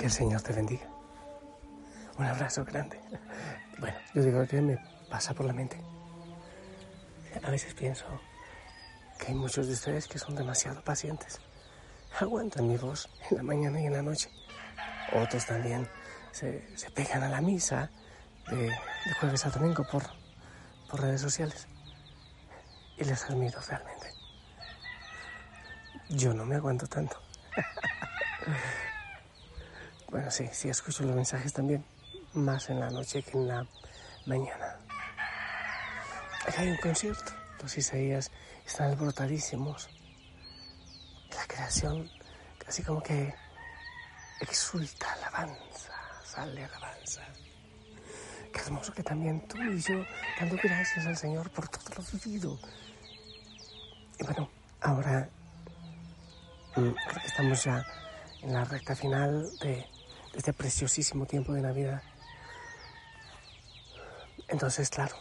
Que el Señor te bendiga. Un abrazo grande. Bueno, yo digo que me pasa por la mente. A veces pienso que hay muchos de ustedes que son demasiado pacientes. Aguantan mi voz en la mañana y en la noche. Otros también se, pegan a la misa de, jueves a domingo por, por redes sociales. Y les admiro realmente. Yo no me aguanto tanto. bueno, sí, sí escucho los mensajes también, más en la noche que en la mañana. Aquí hay un concierto. Los Isaías están alborotadísimos. La creación casi como que exulta alabanza, sale alabanza. Qué hermoso que también tú y yo dando gracias al Señor por todo lo vivido. Y bueno, ahora mm, creo que estamos ya en la recta final de, este preciosísimo tiempo de Navidad. Entonces, claro,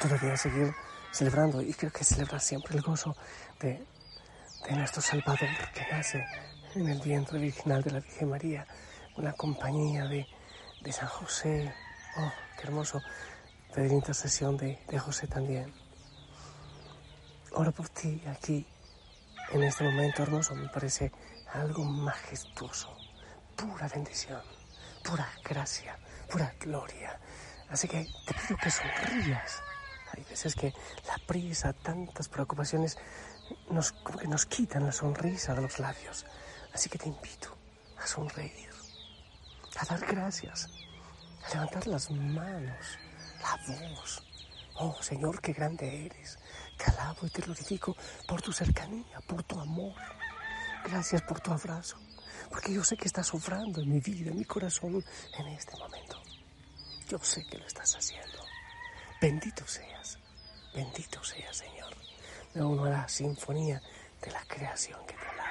todavía seguir celebrando y creo que celebrar siempre el gozo de, de nuestro Salvador que nace en el vientre original de la Virgen María, con la compañía de, de San José. Oh, qué hermoso. Pedir intercesión de, de José también. Oro por ti aquí, en este momento hermoso, me parece algo majestuoso, pura bendición, pura gracia, pura gloria. Así que te pido que sonrías hay veces que la prisa, tantas preocupaciones nos, como que nos quitan la sonrisa de los labios. Así que te invito a sonreír, a dar gracias, a levantar las manos, la voz. Oh Señor, qué grande eres. Te alabo y te glorifico por tu cercanía, por tu amor. Gracias por tu abrazo, porque yo sé que estás obrando en mi vida, en mi corazón en este momento. Yo sé que lo estás haciendo. Bendito seas, bendito seas, Señor. Me uno a la sinfonía de la creación que te alaba.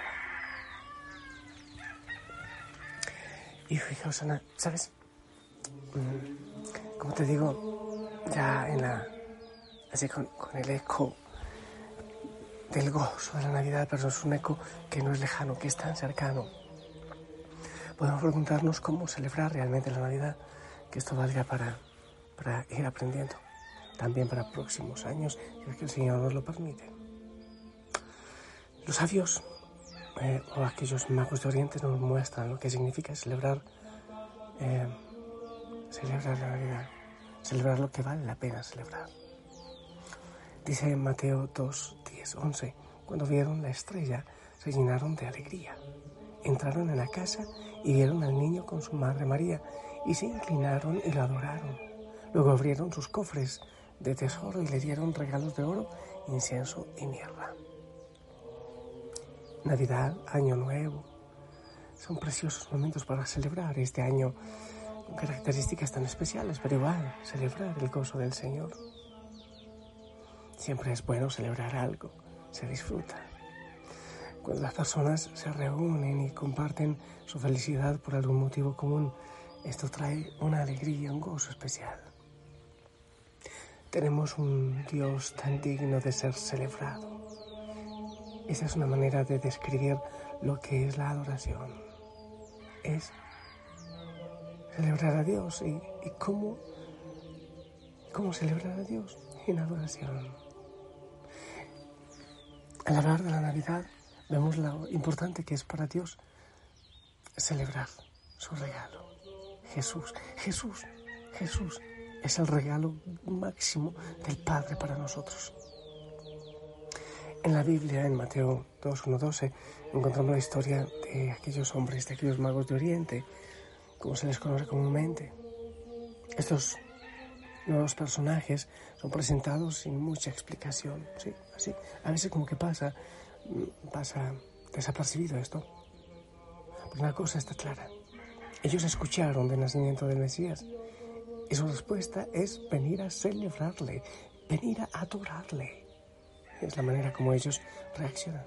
Y fijaos, Ana, ¿sabes? Mm, como te digo, ya en la. así con, con el eco del gozo de la Navidad, pero es un eco que no es lejano, que es tan cercano. Podemos preguntarnos cómo celebrar realmente la Navidad, que esto valga para, para ir aprendiendo también para próximos años, es que el Señor nos lo permite. Los sabios eh, o aquellos magos de Oriente nos muestran lo que significa celebrar, eh, celebrar la Navidad, celebrar lo que vale la pena celebrar. Dice Mateo 2, 10, 11, cuando vieron la estrella se llenaron de alegría. Entraron en la casa y vieron al niño con su madre María y se inclinaron y lo adoraron. Luego abrieron sus cofres de tesoro y le dieron regalos de oro, incienso y mierda. Navidad, Año Nuevo, son preciosos momentos para celebrar este año con características tan especiales, pero igual celebrar el gozo del Señor. Siempre es bueno celebrar algo, se disfruta. Cuando las personas se reúnen y comparten su felicidad por algún motivo común, esto trae una alegría, un gozo especial. Tenemos un Dios tan digno de ser celebrado. Esa es una manera de describir lo que es la adoración. Es celebrar a Dios y, cómo, cómo celebrar a Dios en adoración. Al hablar de la Navidad, vemos lo importante que es para Dios celebrar su regalo. Jesús, Jesús, Jesús es el regalo máximo del Padre para nosotros. En la Biblia, en Mateo 2, 12, encontramos la historia de aquellos hombres, de aquellos magos de Oriente, como se les conoce comúnmente. Estos nuevos personajes son presentados sin mucha explicación, ¿sí? Así, a veces como que pasa, pasa desapercibido esto. Pero una cosa está clara. Ellos escucharon del nacimiento del Mesías y su respuesta es venir a celebrarle, venir a adorarle. Es la manera como ellos reaccionan.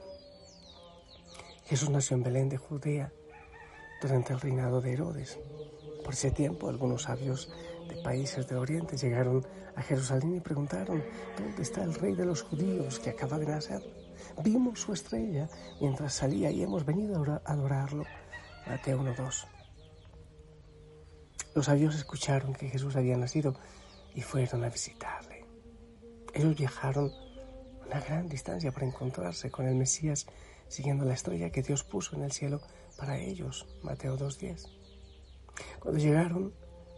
Jesús nació en Belén de Judea durante el reinado de Herodes. Por ese tiempo, algunos sabios de países de Oriente llegaron a Jerusalén y preguntaron, ¿dónde está el rey de los judíos que acaba de nacer? Vimos su estrella mientras salía y hemos venido a adorarlo. Mateo 1.2. Los sabios escucharon que Jesús había nacido y fueron a visitarle. Ellos viajaron una gran distancia para encontrarse con el Mesías siguiendo la estrella que Dios puso en el cielo para ellos. Mateo 2.10. Cuando llegaron,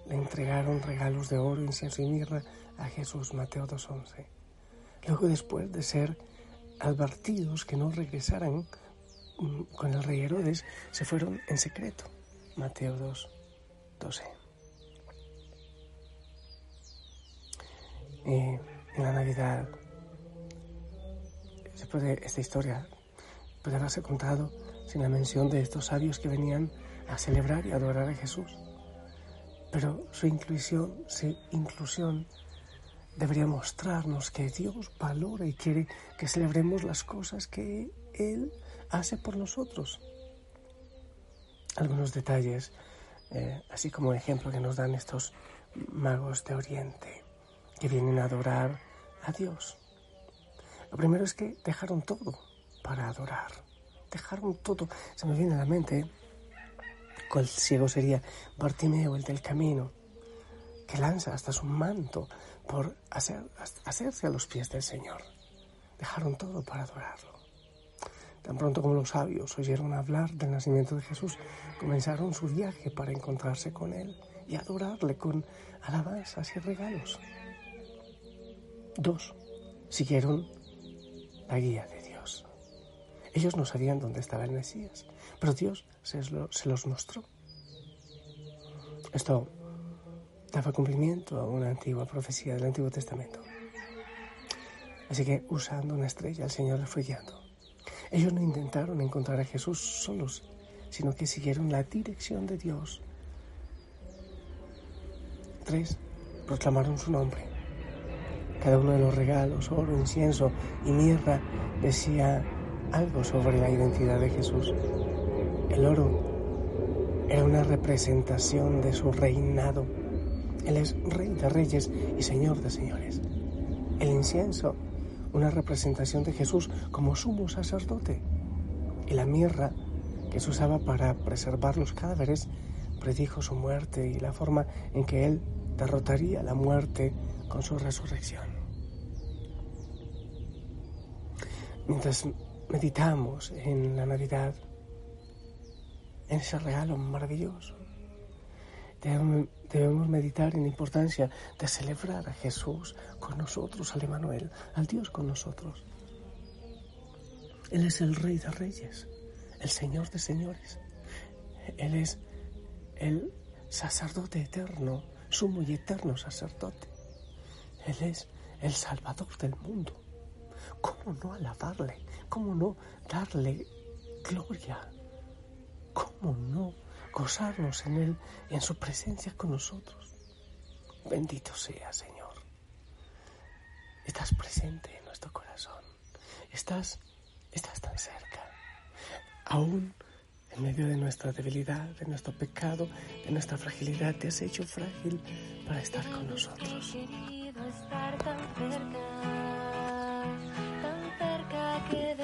le entregaron regalos de oro, incienso y mirra a Jesús. Mateo 2.11. Luego, después de ser advertidos que no regresaran mm, con el rey Herodes, se fueron en secreto. Mateo 2, 12. Eh, en la Navidad, se puede, esta historia puede haberse contado sin la mención de estos sabios que venían a celebrar y adorar a Jesús. Pero su inclusión, su inclusión debería mostrarnos que Dios valora y quiere que celebremos las cosas que Él hace por nosotros. Algunos detalles, eh, así como ejemplo que nos dan estos magos de Oriente que vienen a adorar a Dios. Lo primero es que dejaron todo para adorar. Dejaron todo. Se me viene a la mente cuál ciego sería Bartimeo, el del camino que lanza hasta su manto por hacer, hacerse a los pies del Señor. Dejaron todo para adorarlo. Tan pronto como los sabios oyeron hablar del nacimiento de Jesús, comenzaron su viaje para encontrarse con Él y adorarle con alabanzas y regalos. Dos, siguieron la guía de Dios. Ellos no sabían dónde estaba el Mesías, pero Dios se, los mostró. Esto daba cumplimiento a una antigua profecía del Antiguo Testamento. Así que usando una estrella el Señor les fue guiando. Ellos no intentaron encontrar a Jesús solos, sino que siguieron la dirección de Dios. Tres, proclamaron su nombre. Cada uno de los regalos, oro, incienso y mirra, decía algo sobre la identidad de Jesús. El oro era una representación de su reinado él es Rey de Reyes y Señor de Señores. El incienso, una representación de Jesús como sumo sacerdote. Y la mirra, que se usaba para preservar los cadáveres, predijo su muerte y la forma en que Él derrotaría la muerte con su resurrección. Mientras meditamos en la Navidad, en ese regalo maravilloso, Debemos, meditar en la importancia de celebrar a Jesús con nosotros, al Emanuel, al Dios con nosotros. Él es el Rey de Reyes, el Señor de Señores. Él es el sacerdote eterno, sumo y eterno sacerdote. Él es el Salvador del mundo. ¿Cómo no alabarle? ¿Cómo no darle gloria? ¿Cómo no gozarnos en Él en su presencia con nosotros. Bendito sea, Señor. Estás presente en nuestro corazón. Estás, estás tan cerca. Aún en medio de nuestra debilidad, de nuestro pecado, de nuestra fragilidad, te has hecho frágil para estar con nosotros. estar tan cerca, tan cerca que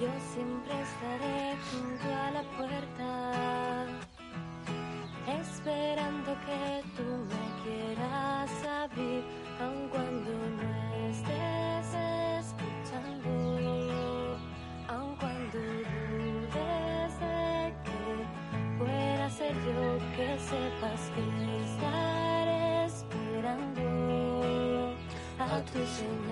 Yo siempre estaré junto a la puerta, esperando que tú me quieras abrir, aun cuando no estés escuchando, aun cuando dudes de que pueda ser yo, que sepas que estaré esperando a tu señal.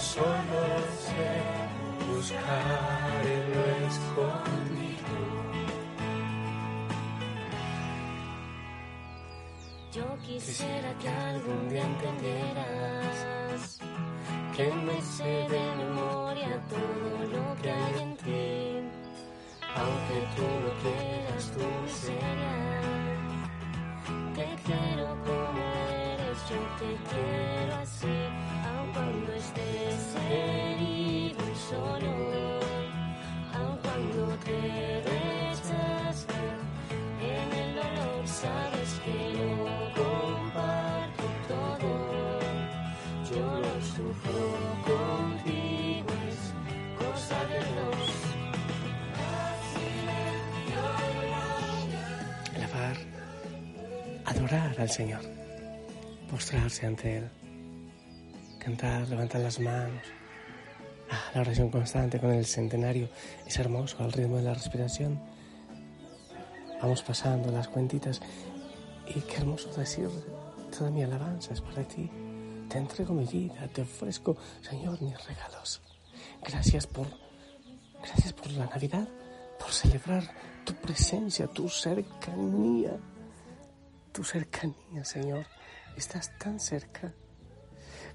Solo sé buscar en lo escondido. Yo quisiera que algún día entendieras que me sé de memoria todo lo que hay en ti, aunque tú no quieras tu miseria. Te quiero como eres, yo te quiero así, cuando estés herido y solo, aun cuando te rechazan, en el dolor sabes que yo comparto todo, yo lo sufro contigo, es cosa de dos. Alabar, adorar al Señor, postrarse ante Él, cantar, levantar las manos. Ah, la oración constante con el centenario es hermoso al ritmo de la respiración. Vamos pasando las cuentitas y qué hermoso decir, toda mi alabanza es para ti. Te entrego mi vida, te ofrezco, Señor, mis regalos. Gracias por, gracias por la Navidad, por celebrar tu presencia, tu cercanía, tu cercanía, Señor. Estás tan cerca.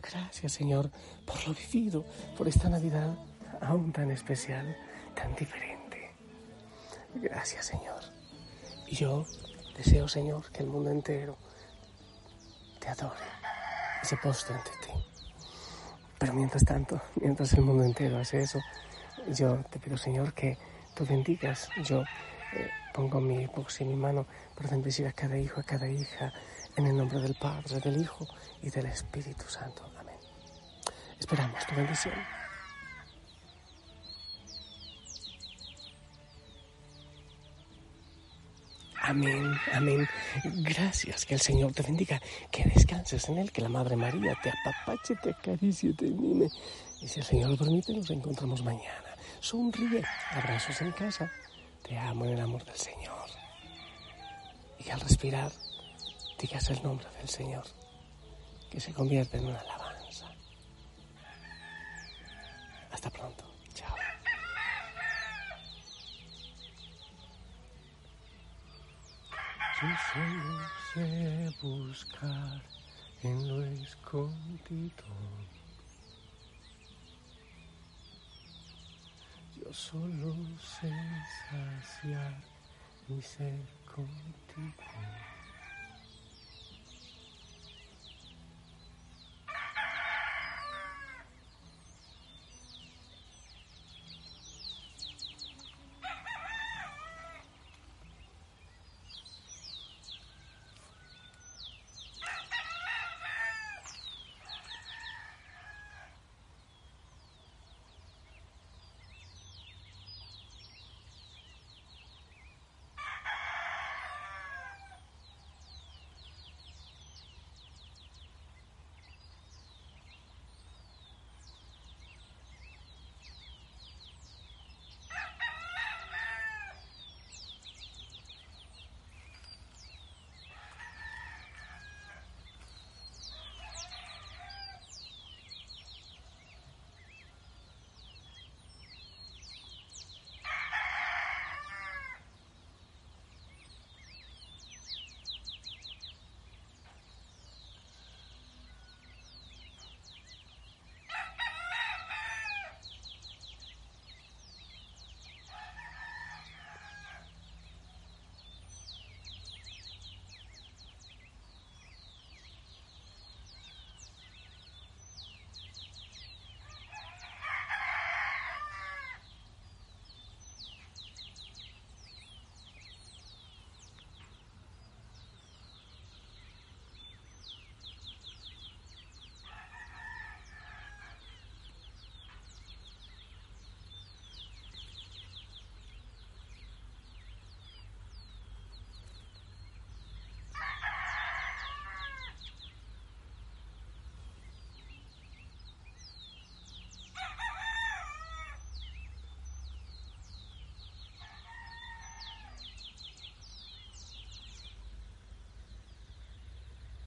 Gracias, Señor, por lo vivido, por esta Navidad aún tan especial, tan diferente. Gracias, Señor. Y yo deseo, Señor, que el mundo entero te adore y se postre ante ti. Pero mientras tanto, mientras el mundo entero hace eso, yo te pido, Señor, que tú bendigas. Yo eh, pongo mi voz y mi mano para bendecir a cada hijo, a cada hija, en el nombre del Padre, del Hijo y del Espíritu Santo. Amén. Esperamos tu bendición. Amén, amén. Gracias, que el Señor te bendiga, que descanses en Él, que la Madre María te apapache, te acaricie, te mime. Y si el Señor lo permite, nos encontramos mañana. Sonríe, abrazos en casa. Te amo en el amor del Señor. Y al respirar, digas el nombre del Señor, que se convierte en una alabanza. Hasta pronto. Chao. Yo solo sé buscar en lo escondido. Yo solo sé saciar mi ser contigo.